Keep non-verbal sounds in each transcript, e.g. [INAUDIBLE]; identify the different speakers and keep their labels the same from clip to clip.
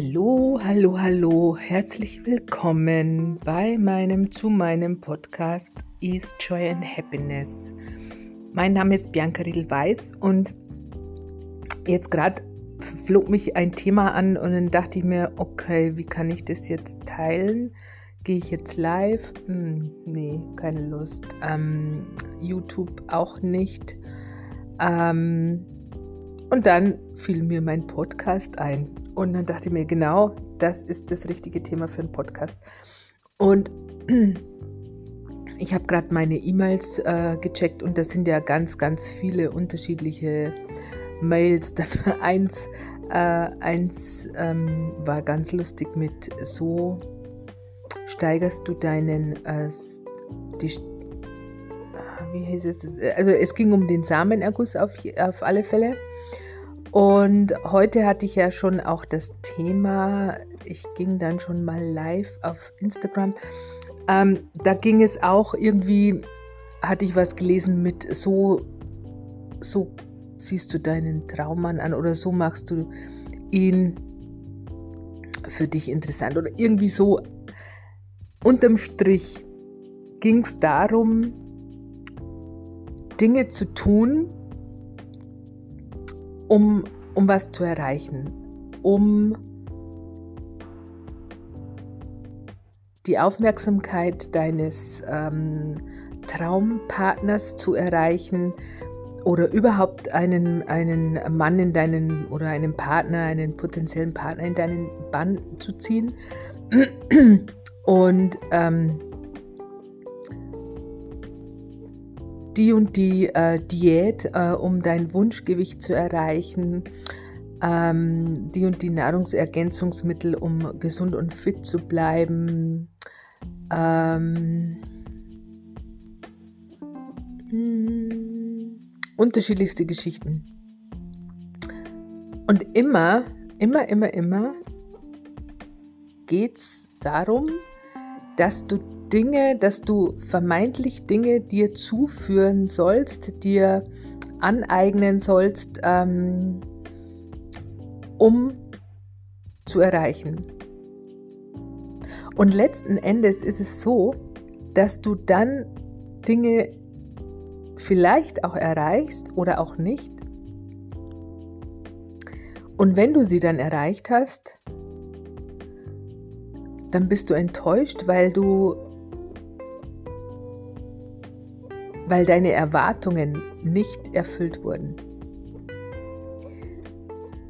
Speaker 1: Hallo, hallo, hallo, herzlich willkommen bei meinem zu meinem Podcast Ease Joy and Happiness. Mein Name ist Bianca Riedel-Weiß und jetzt gerade flog mich ein Thema an und dann dachte ich mir, okay, wie kann ich das jetzt teilen? Gehe ich jetzt live? Hm, nee, keine Lust. Ähm, YouTube auch nicht. Ähm, und dann fiel mir mein Podcast ein. Und dann dachte ich mir, genau, das ist das richtige Thema für einen Podcast. Und [CLEARS THROAT] ich habe gerade meine E-Mails äh, gecheckt und das sind ja ganz, ganz viele unterschiedliche Mails. [LAUGHS] eins äh, eins ähm, war ganz lustig mit so steigerst du deinen, äh, die, ah, wie hieß es? Also es ging um den Samenerguss auf, auf alle Fälle. Und heute hatte ich ja schon auch das Thema, ich ging dann schon mal live auf Instagram. Ähm, da ging es auch irgendwie, hatte ich was gelesen mit so, so siehst du deinen Traummann an oder so machst du ihn für dich interessant oder irgendwie so. Unterm Strich ging es darum, Dinge zu tun, um, um was zu erreichen, um die Aufmerksamkeit deines ähm, Traumpartners zu erreichen oder überhaupt einen, einen Mann in deinen oder einen Partner, einen potenziellen Partner in deinen Bann zu ziehen. Und ähm, die und die äh, Diät, äh, um dein Wunschgewicht zu erreichen, ähm, die und die Nahrungsergänzungsmittel, um gesund und fit zu bleiben. Ähm, hm, unterschiedlichste Geschichten. Und immer, immer, immer, immer geht es darum, dass du Dinge, dass du vermeintlich Dinge dir zuführen sollst, dir aneignen sollst, ähm, um zu erreichen. Und letzten Endes ist es so, dass du dann Dinge vielleicht auch erreichst oder auch nicht. Und wenn du sie dann erreicht hast, dann bist du enttäuscht, weil du weil deine Erwartungen nicht erfüllt wurden.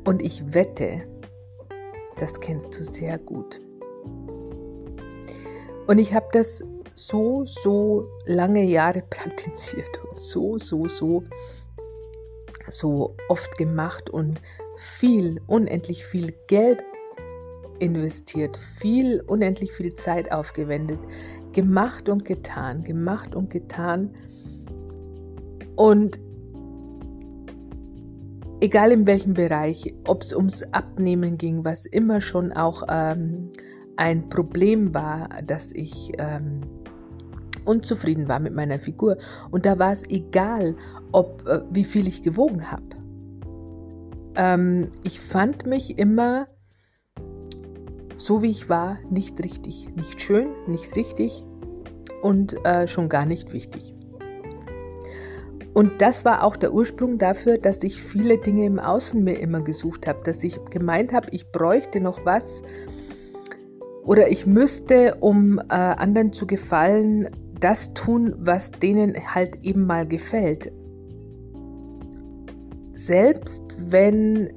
Speaker 1: Und ich wette, das kennst du sehr gut. Und ich habe das so, so lange Jahre praktiziert und so, so, so, so oft gemacht und viel, unendlich viel Geld investiert, viel, unendlich viel Zeit aufgewendet, gemacht und getan, gemacht und getan. Und egal in welchem Bereich, ob es ums Abnehmen ging, was immer schon auch ähm, ein Problem war, dass ich ähm, unzufrieden war mit meiner Figur. Und da war es egal, ob äh, wie viel ich gewogen habe. Ähm, ich fand mich immer so wie ich war nicht richtig, nicht schön, nicht richtig und äh, schon gar nicht wichtig. Und das war auch der Ursprung dafür, dass ich viele Dinge im Außen mir immer gesucht habe, dass ich gemeint habe, ich bräuchte noch was oder ich müsste, um äh, anderen zu gefallen, das tun, was denen halt eben mal gefällt. Selbst wenn,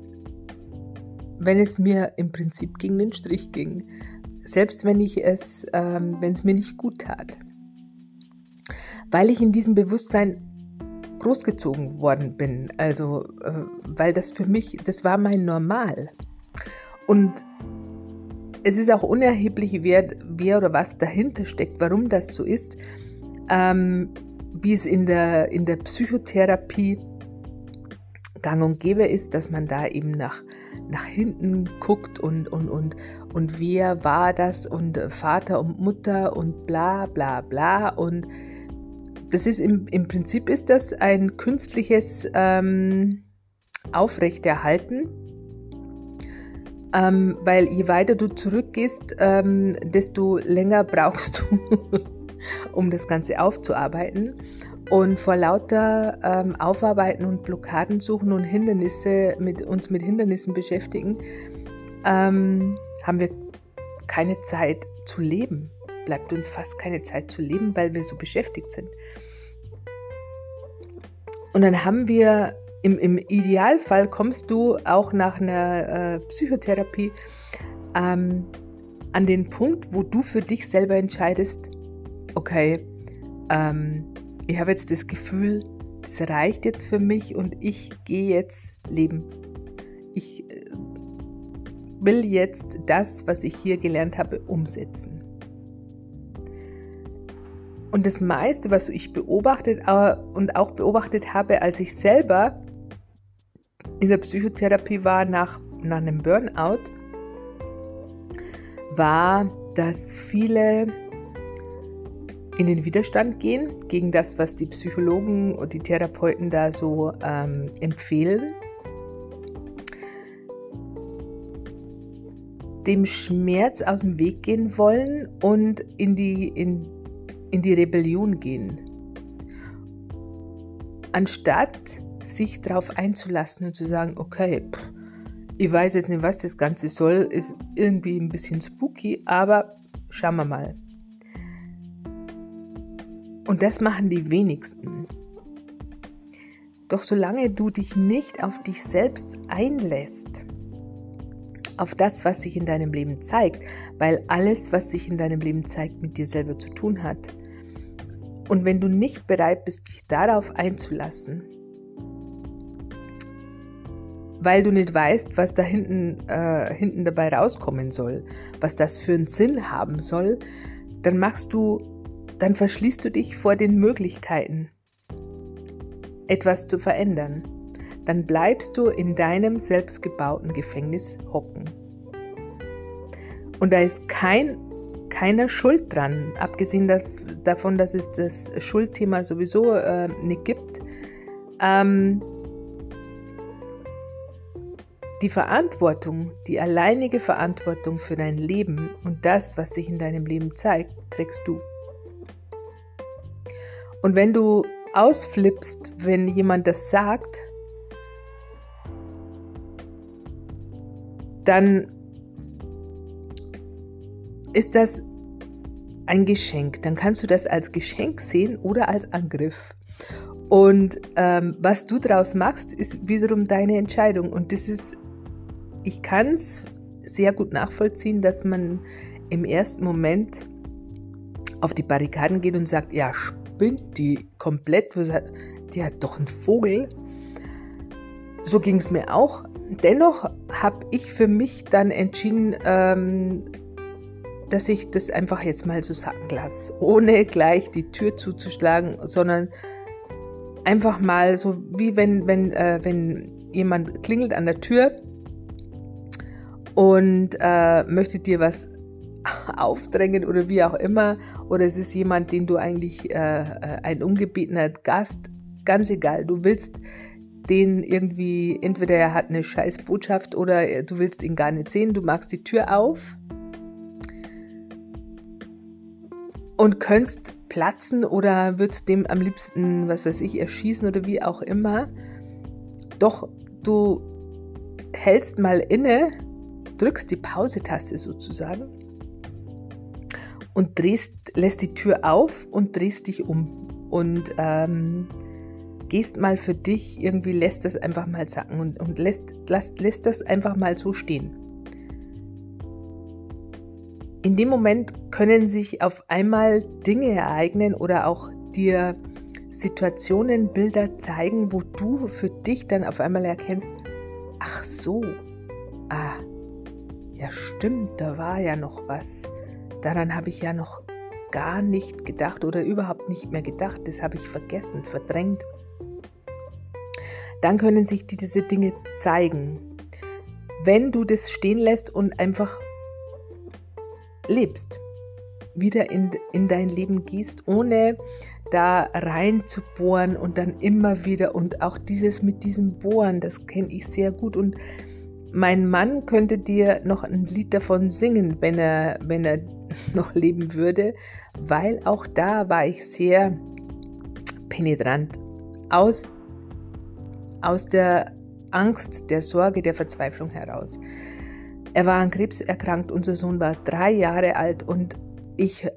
Speaker 1: wenn es mir im Prinzip gegen den Strich ging. Selbst wenn ich es, ähm, wenn es mir nicht gut tat. Weil ich in diesem Bewusstsein großgezogen worden bin. Also, äh, weil das für mich, das war mein Normal. Und es ist auch unerheblich, wer, wer oder was dahinter steckt, warum das so ist. Ähm, wie es in der, in der Psychotherapie gang und gäbe ist, dass man da eben nach, nach hinten guckt und, und, und, und wer war das und Vater und Mutter und bla bla bla und das ist im, im Prinzip ist das ein künstliches ähm, Aufrechterhalten ähm, weil je weiter du zurückgehst, ähm, desto länger brauchst du, [LAUGHS] um das Ganze aufzuarbeiten. Und vor lauter ähm, Aufarbeiten und Blockaden suchen und Hindernisse, mit uns mit Hindernissen beschäftigen, ähm, haben wir keine Zeit zu leben. Bleibt uns fast keine Zeit zu leben, weil wir so beschäftigt sind. Und dann haben wir im, im Idealfall kommst du auch nach einer äh, Psychotherapie ähm, an den Punkt, wo du für dich selber entscheidest, okay, ähm, ich habe jetzt das Gefühl, es reicht jetzt für mich und ich gehe jetzt leben. Ich äh, will jetzt das, was ich hier gelernt habe, umsetzen. Und das meiste, was ich beobachtet äh, und auch beobachtet habe, als ich selber in der Psychotherapie war nach, nach einem Burnout, war, dass viele in den Widerstand gehen gegen das, was die Psychologen und die Therapeuten da so ähm, empfehlen. Dem Schmerz aus dem Weg gehen wollen und in die, in, in die Rebellion gehen. Anstatt sich darauf einzulassen und zu sagen, okay, pff, ich weiß jetzt nicht, was das Ganze soll, ist irgendwie ein bisschen spooky, aber schauen wir mal. Und das machen die wenigsten. Doch solange du dich nicht auf dich selbst einlässt, auf das, was sich in deinem Leben zeigt, weil alles, was sich in deinem Leben zeigt, mit dir selber zu tun hat. Und wenn du nicht bereit bist, dich darauf einzulassen, weil du nicht weißt, was da hinten, äh, hinten dabei rauskommen soll, was das für einen Sinn haben soll, dann machst du, dann verschließt du dich vor den Möglichkeiten, etwas zu verändern. Dann bleibst du in deinem selbstgebauten Gefängnis hocken. Und da ist kein, keiner Schuld dran, abgesehen davon, dass es das Schuldthema sowieso äh, nicht gibt. Ähm, die Verantwortung, die alleinige Verantwortung für dein Leben und das, was sich in deinem Leben zeigt, trägst du. Und wenn du ausflippst, wenn jemand das sagt, dann ist das ein Geschenk. Dann kannst du das als Geschenk sehen oder als Angriff. Und ähm, was du daraus machst, ist wiederum deine Entscheidung. Und das ist ich kann es sehr gut nachvollziehen, dass man im ersten Moment auf die Barrikaden geht und sagt, ja, spinnt die komplett, die hat doch einen Vogel. So ging es mir auch. Dennoch habe ich für mich dann entschieden, ähm, dass ich das einfach jetzt mal so sacken lasse, ohne gleich die Tür zuzuschlagen, sondern einfach mal so wie wenn, wenn, äh, wenn jemand klingelt an der Tür und äh, möchte dir was aufdrängen oder wie auch immer, oder es ist jemand, den du eigentlich äh, äh, ein ungebetener Gast, ganz egal, du willst den irgendwie, entweder er hat eine scheiß Botschaft oder du willst ihn gar nicht sehen, du machst die Tür auf und könntest platzen oder würdest dem am liebsten, was weiß ich, erschießen oder wie auch immer. Doch du hältst mal inne drückst die Pause-Taste sozusagen und drehst, lässt die Tür auf und drehst dich um und ähm, gehst mal für dich, irgendwie lässt das einfach mal sacken und, und lässt, lässt, lässt das einfach mal so stehen. In dem Moment können sich auf einmal Dinge ereignen oder auch dir Situationen, Bilder zeigen, wo du für dich dann auf einmal erkennst, ach so, ah, ja stimmt, da war ja noch was. Daran habe ich ja noch gar nicht gedacht oder überhaupt nicht mehr gedacht. Das habe ich vergessen, verdrängt. Dann können sich diese Dinge zeigen. Wenn du das stehen lässt und einfach lebst, wieder in, in dein Leben gehst, ohne da rein zu bohren und dann immer wieder und auch dieses mit diesem Bohren, das kenne ich sehr gut und mein Mann könnte dir noch ein Lied davon singen, wenn er, wenn er [LAUGHS] noch leben würde, weil auch da war ich sehr penetrant aus, aus der Angst, der Sorge, der Verzweiflung heraus. Er war an Krebs erkrankt, unser Sohn war drei Jahre alt und ich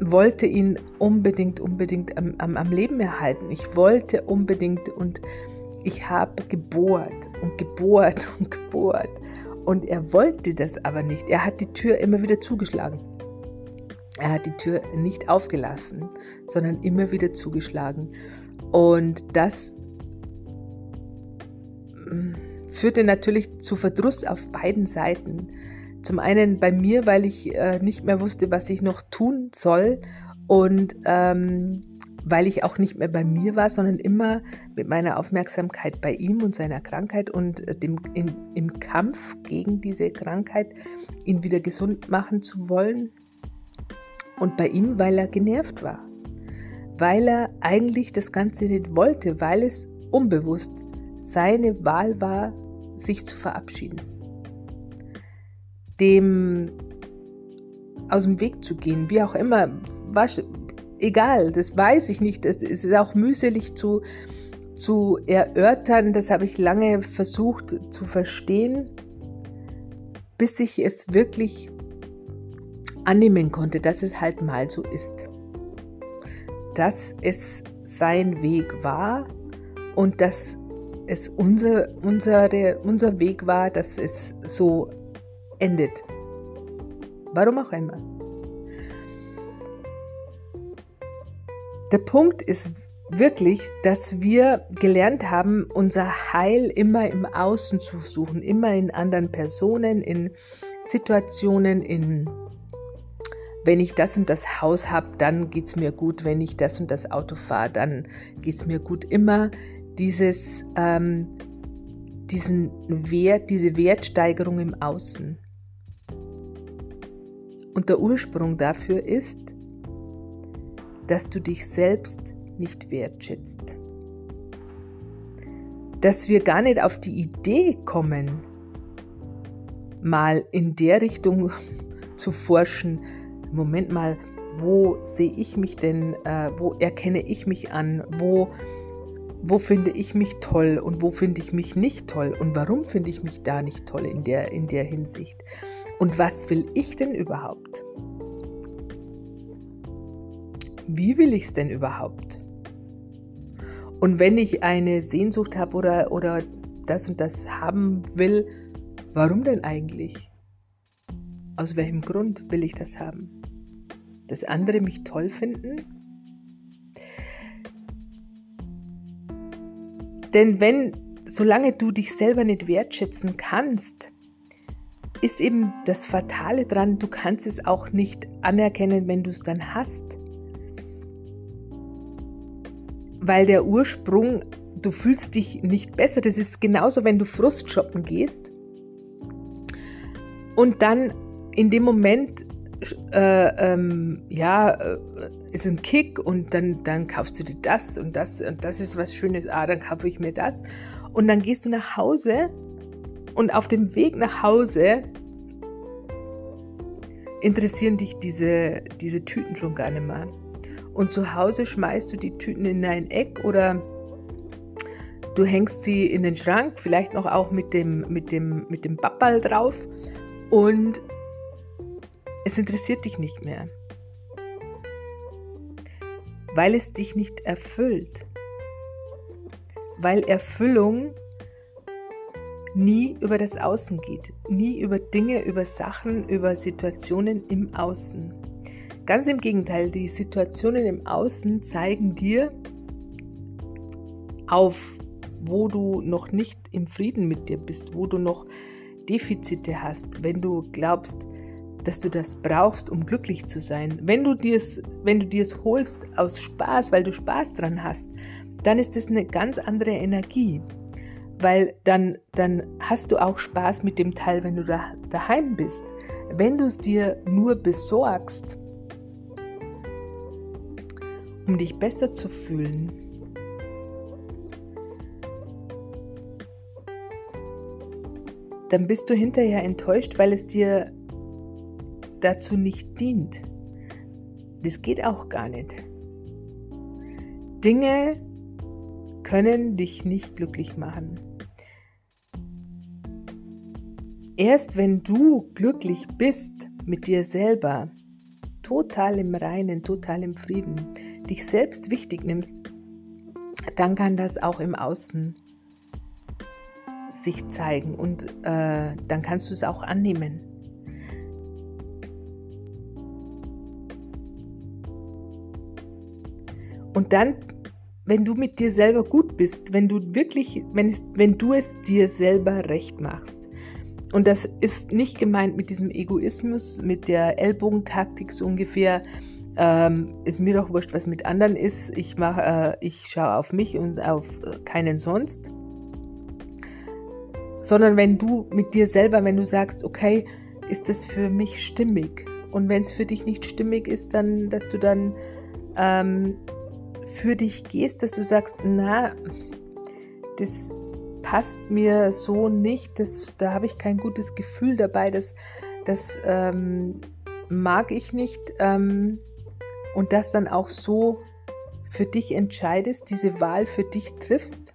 Speaker 1: wollte ihn unbedingt, unbedingt am, am, am Leben erhalten. Ich wollte unbedingt und ich habe gebohrt und gebohrt und gebohrt. Und er wollte das aber nicht. Er hat die Tür immer wieder zugeschlagen. Er hat die Tür nicht aufgelassen, sondern immer wieder zugeschlagen. Und das mm, führte natürlich zu Verdruss auf beiden Seiten. Zum einen bei mir, weil ich äh, nicht mehr wusste, was ich noch tun soll und ähm, weil ich auch nicht mehr bei mir war, sondern immer mit meiner Aufmerksamkeit bei ihm und seiner Krankheit und äh, dem, in, im Kampf gegen diese Krankheit, ihn wieder gesund machen zu wollen. Und bei ihm, weil er genervt war, weil er eigentlich das Ganze nicht wollte, weil es unbewusst seine Wahl war, sich zu verabschieden dem aus dem Weg zu gehen, wie auch immer, egal, das weiß ich nicht. Es ist auch mühselig zu, zu erörtern, das habe ich lange versucht zu verstehen, bis ich es wirklich annehmen konnte, dass es halt mal so ist. Dass es sein Weg war und dass es unser, unsere, unser Weg war, dass es so endet. Warum auch immer. Der Punkt ist wirklich, dass wir gelernt haben, unser Heil immer im Außen zu suchen, immer in anderen Personen, in Situationen, in wenn ich das und das Haus habe, dann geht es mir gut. Wenn ich das und das Auto fahre, dann geht es mir gut. Immer dieses, ähm, diesen Wert, diese Wertsteigerung im Außen. Und der Ursprung dafür ist, dass du dich selbst nicht wertschätzt. Dass wir gar nicht auf die Idee kommen, mal in der Richtung [LAUGHS] zu forschen, Moment mal, wo sehe ich mich denn, äh, wo erkenne ich mich an, wo, wo finde ich mich toll und wo finde ich mich nicht toll und warum finde ich mich da nicht toll in der, in der Hinsicht. Und was will ich denn überhaupt? Wie will ich es denn überhaupt? Und wenn ich eine Sehnsucht habe oder, oder das und das haben will, warum denn eigentlich? Aus welchem Grund will ich das haben? Dass andere mich toll finden? Denn wenn, solange du dich selber nicht wertschätzen kannst, ist eben das Fatale dran, du kannst es auch nicht anerkennen, wenn du es dann hast. Weil der Ursprung, du fühlst dich nicht besser. Das ist genauso, wenn du Frust shoppen gehst und dann in dem Moment äh, ähm, ja, äh, ist ein Kick und dann, dann kaufst du dir das und das und das ist was Schönes, ah, dann kaufe ich mir das. Und dann gehst du nach Hause und auf dem Weg nach Hause interessieren dich diese, diese Tüten schon gar nicht mehr. Und zu Hause schmeißt du die Tüten in ein Eck oder du hängst sie in den Schrank, vielleicht noch auch mit dem, mit dem, mit dem Bappal drauf und es interessiert dich nicht mehr. Weil es dich nicht erfüllt. Weil Erfüllung nie über das Außen geht, nie über Dinge, über Sachen, über Situationen im Außen. Ganz im Gegenteil, die Situationen im Außen zeigen dir auf, wo du noch nicht im Frieden mit dir bist, wo du noch Defizite hast, wenn du glaubst, dass du das brauchst, um glücklich zu sein. Wenn du dir es, wenn du dir es holst aus Spaß, weil du Spaß dran hast, dann ist das eine ganz andere Energie weil dann, dann hast du auch Spaß mit dem Teil, wenn du da, daheim bist. Wenn du es dir nur besorgst, um dich besser zu fühlen, dann bist du hinterher enttäuscht, weil es dir dazu nicht dient. Das geht auch gar nicht. Dinge können dich nicht glücklich machen. Erst wenn du glücklich bist mit dir selber, total im Reinen, total im Frieden, dich selbst wichtig nimmst, dann kann das auch im Außen sich zeigen und äh, dann kannst du es auch annehmen. Und dann, wenn du mit dir selber gut bist, wenn du wirklich, wenn, es, wenn du es dir selber recht machst, und das ist nicht gemeint mit diesem Egoismus, mit der Ellbogentaktik so ungefähr, ähm, ist mir doch wurscht, was mit anderen ist. Ich äh, ich schaue auf mich und auf keinen sonst. Sondern wenn du mit dir selber, wenn du sagst, okay, ist das für mich stimmig? Und wenn es für dich nicht stimmig ist, dann, dass du dann ähm, für dich gehst, dass du sagst, na, das passt mir so nicht, das, da habe ich kein gutes Gefühl dabei, das, das ähm, mag ich nicht. Ähm, und das dann auch so für dich entscheidest, diese Wahl für dich triffst.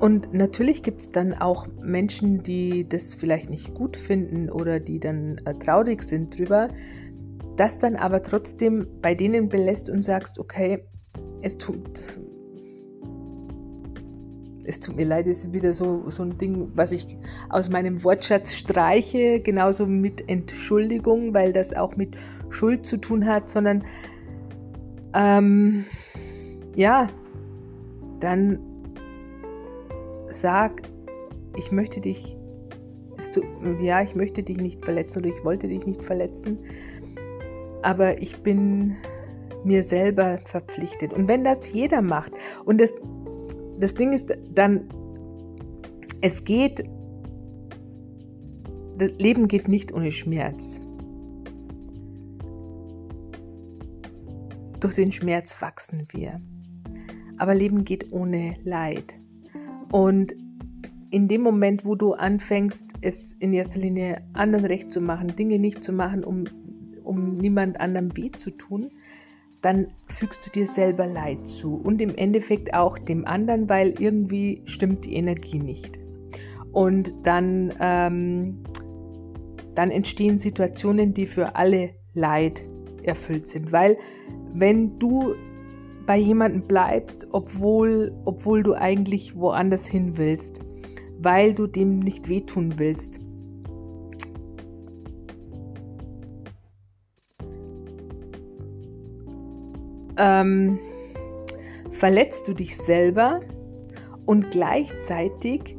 Speaker 1: Und natürlich gibt es dann auch Menschen, die das vielleicht nicht gut finden oder die dann äh, traurig sind drüber, das dann aber trotzdem bei denen belässt und sagst, okay, es tut, es tut mir leid, es ist wieder so, so ein Ding, was ich aus meinem Wortschatz streiche, genauso mit Entschuldigung, weil das auch mit Schuld zu tun hat, sondern ähm, ja, dann sag, ich möchte dich, du, ja, ich möchte dich nicht verletzen oder ich wollte dich nicht verletzen, aber ich bin mir selber verpflichtet. Und wenn das jeder macht, und das, das Ding ist dann, es geht, das Leben geht nicht ohne Schmerz. Durch den Schmerz wachsen wir. Aber Leben geht ohne Leid. Und in dem Moment, wo du anfängst, es in erster Linie anderen recht zu machen, Dinge nicht zu machen, um, um niemand anderem weh zu tun, dann fügst du dir selber Leid zu und im Endeffekt auch dem anderen, weil irgendwie stimmt die Energie nicht. Und dann, ähm, dann entstehen Situationen, die für alle Leid erfüllt sind, weil wenn du bei jemandem bleibst, obwohl, obwohl du eigentlich woanders hin willst, weil du dem nicht wehtun willst, ähm, verletzt du dich selber und gleichzeitig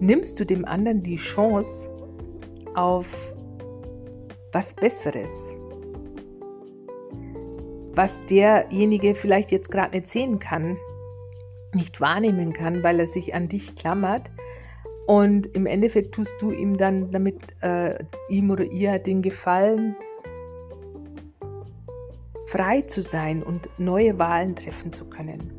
Speaker 1: nimmst du dem anderen die Chance auf was Besseres was derjenige vielleicht jetzt gerade nicht sehen kann, nicht wahrnehmen kann, weil er sich an dich klammert. Und im Endeffekt tust du ihm dann damit äh, ihm oder ihr den Gefallen, frei zu sein und neue Wahlen treffen zu können.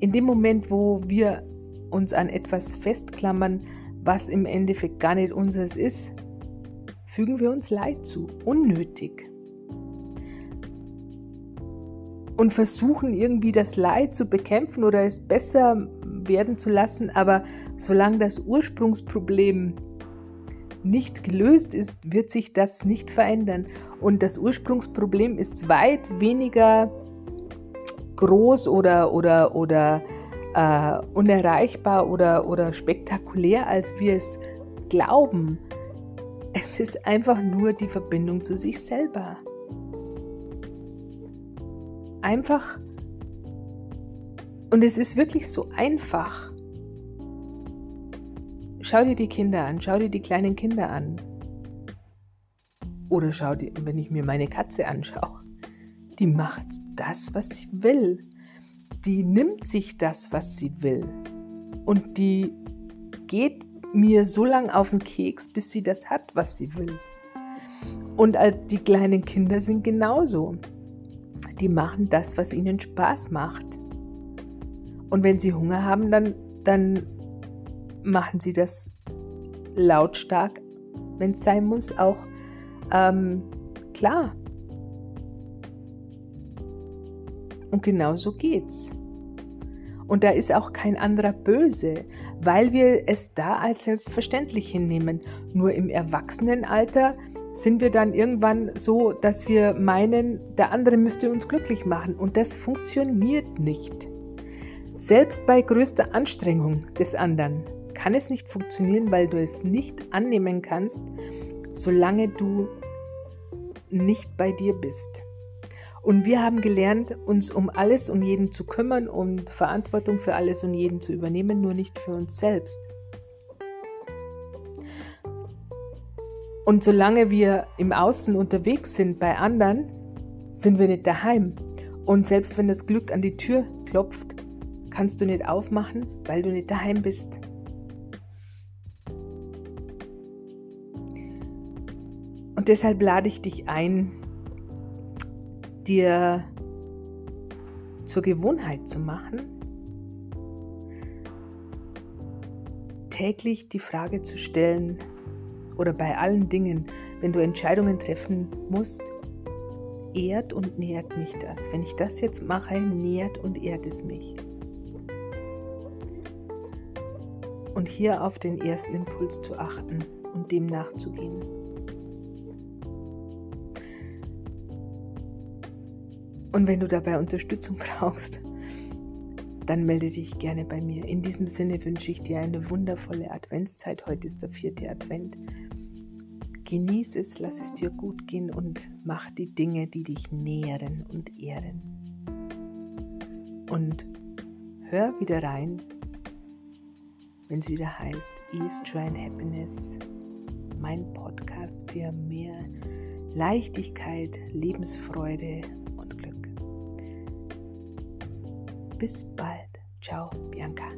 Speaker 1: In dem Moment, wo wir uns an etwas festklammern, was im Endeffekt gar nicht unseres ist, fügen wir uns Leid zu, unnötig und versuchen irgendwie das Leid zu bekämpfen oder es besser werden zu lassen. Aber solange das Ursprungsproblem nicht gelöst ist, wird sich das nicht verändern. Und das Ursprungsproblem ist weit weniger groß oder, oder, oder äh, unerreichbar oder, oder spektakulär, als wir es glauben. Es ist einfach nur die Verbindung zu sich selber einfach, und es ist wirklich so einfach. Schau dir die Kinder an, schau dir die kleinen Kinder an. Oder schau dir, wenn ich mir meine Katze anschaue, die macht das, was sie will. Die nimmt sich das, was sie will. Und die geht mir so lange auf den Keks, bis sie das hat, was sie will. Und die kleinen Kinder sind genauso die machen das, was ihnen Spaß macht. Und wenn sie Hunger haben, dann, dann machen sie das lautstark, wenn es sein muss, auch ähm, klar. Und genau so geht's. Und da ist auch kein anderer böse, weil wir es da als selbstverständlich hinnehmen. Nur im Erwachsenenalter sind wir dann irgendwann so, dass wir meinen, der andere müsste uns glücklich machen. Und das funktioniert nicht. Selbst bei größter Anstrengung des anderen kann es nicht funktionieren, weil du es nicht annehmen kannst, solange du nicht bei dir bist. Und wir haben gelernt, uns um alles und jeden zu kümmern und Verantwortung für alles und jeden zu übernehmen, nur nicht für uns selbst. Und solange wir im Außen unterwegs sind bei anderen, sind wir nicht daheim. Und selbst wenn das Glück an die Tür klopft, kannst du nicht aufmachen, weil du nicht daheim bist. Deshalb lade ich dich ein, dir zur Gewohnheit zu machen, täglich die Frage zu stellen oder bei allen Dingen, wenn du Entscheidungen treffen musst, ehrt und nährt mich das. Wenn ich das jetzt mache, nährt und ehrt es mich. Und hier auf den ersten Impuls zu achten und dem nachzugehen. Und wenn du dabei Unterstützung [LAUGHS] brauchst, dann melde dich gerne bei mir. In diesem Sinne wünsche ich dir eine wundervolle Adventszeit. Heute ist der vierte Advent. Genieß es, lass es dir gut gehen und mach die Dinge, die dich nähren und ehren. Und hör wieder rein, wenn es wieder heißt Ease, and Happiness, mein Podcast für mehr Leichtigkeit, Lebensfreude bis bald. Ciao, Bianca.